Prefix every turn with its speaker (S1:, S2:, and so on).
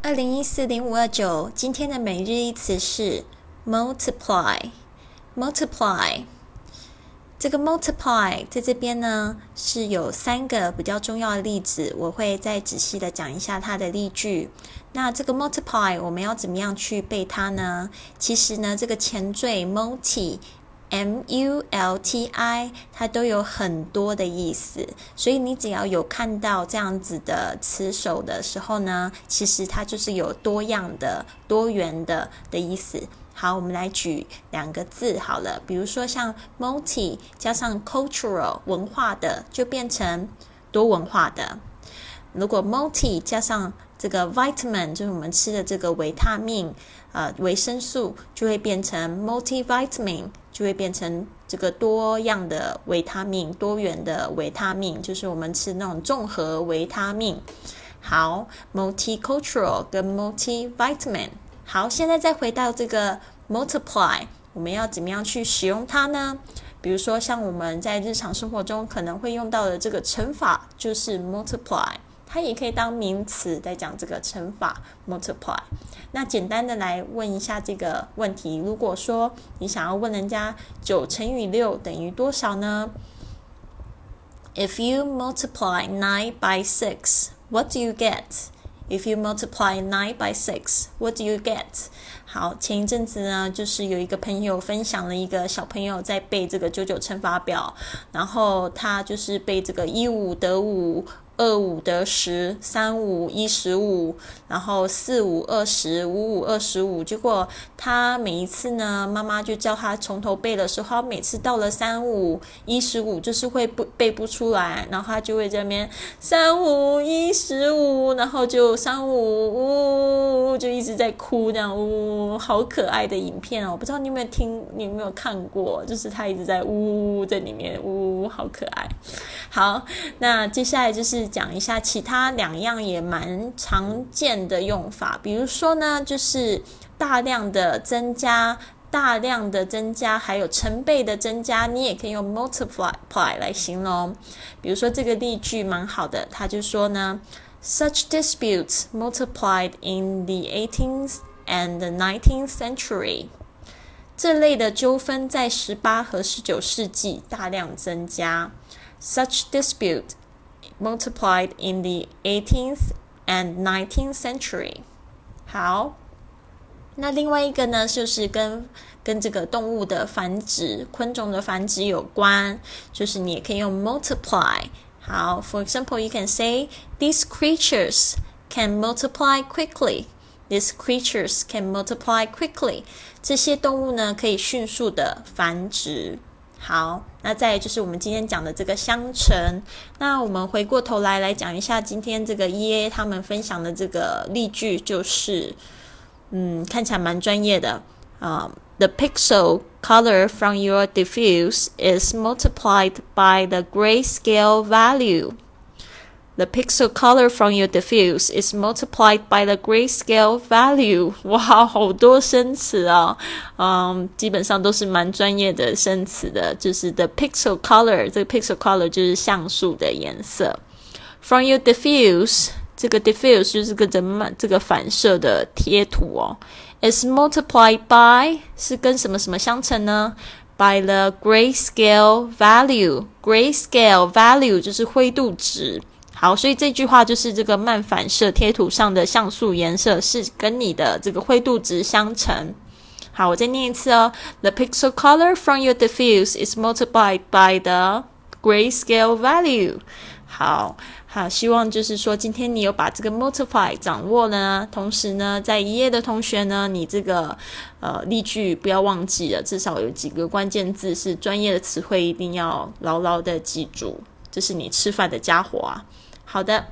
S1: 二零一四零五二九，今天的每日一词是 multiply。multiply 这个 multiply 在这边呢是有三个比较重要的例子，我会再仔细的讲一下它的例句。那这个 multiply 我们要怎么样去背它呢？其实呢，这个前缀 multi M U L T I，它都有很多的意思，所以你只要有看到这样子的词首的时候呢，其实它就是有多样的、多元的的意思。好，我们来举两个字好了，比如说像 multi 加上 cultural 文化的，就变成多文化的。如果 multi 加上这个 vitamin，就是我们吃的这个维他命，呃，维生素，就会变成 multivitamin。就会变成这个多样的维他命，多元的维他命，就是我们吃那种综合维他命。好，multicultural 跟 multivitamin。好，现在再回到这个 multiply，我们要怎么样去使用它呢？比如说，像我们在日常生活中可能会用到的这个乘法，就是 multiply。它也可以当名词在讲这个乘法 multiply。那简单的来问一下这个问题：如果说你想要问人家九乘以六等于多少呢？If you multiply nine by six, what do you get? If you multiply nine by six, what do you get? 好，前一阵子呢，就是有一个朋友分享了一个小朋友在背这个九九乘法表，然后他就是背这个一五得五。二五得十，三五一十五，然后四五二十，五五二十五。结果他每一次呢，妈妈就叫他从头背的时候，每次到了三五一十五，就是会不背不出来，然后他就会在那边三五一十五，然后就三五呜，就一直在哭，这样呜，好可爱的影片哦！我不知道你有没有听，你有没有看过？就是他一直在呜呜呜在里面呜呜呜，好可爱。好，那接下来就是。讲一下其他两样也蛮常见的用法，比如说呢，就是大量的增加、大量的增加，还有成倍的增加，你也可以用 multiply 来形容。比如说这个例句蛮好的，他就说呢，Such disputes multiplied in the 18th and the 19th century。这类的纠纷在十八和十九世纪大量增加。Such dispute multiplied in the 18th and 19th century。好，那另外一个呢，就是跟跟这个动物的繁殖、昆虫的繁殖有关，就是你也可以用 multiply。好，for example, you can say these creatures can multiply quickly. These creatures can multiply quickly. 这些动物呢，可以迅速的繁殖。 好，那再就是我们今天讲的这个相乘。那我们回过头来来讲一下今天这个 E A 他们分享的这个例句，就是嗯，看起来蛮专业的啊。The pixel color from your diffuse is multiplied by the grayscale value. The pixel color from your diffuse is multiplied by the grayscale value。哇，好多生词啊！嗯，基本上都是蛮专业的生词的。就是 the pixel color，这个 pixel color 就是像素的颜色。From your diffuse，这个 diffuse 就是跟着慢这个反射的贴图哦。Is multiplied by 是跟什么什么相乘呢？By the grayscale value。Grayscale value 就是灰度值。 好，所以这句话就是这个慢反射贴图上的像素颜色是跟你的这个灰度值相乘。好，我再念一次哦。The pixel color from your diffuse is multiplied by the grayscale value。好，好，希望就是说今天你有把这个 multiply 掌握呢，同时呢，在一页的同学呢，你这个呃例句不要忘记了，至少有几个关键字是专业的词汇，一定要牢牢的记住，这是你吃饭的家伙啊。好的。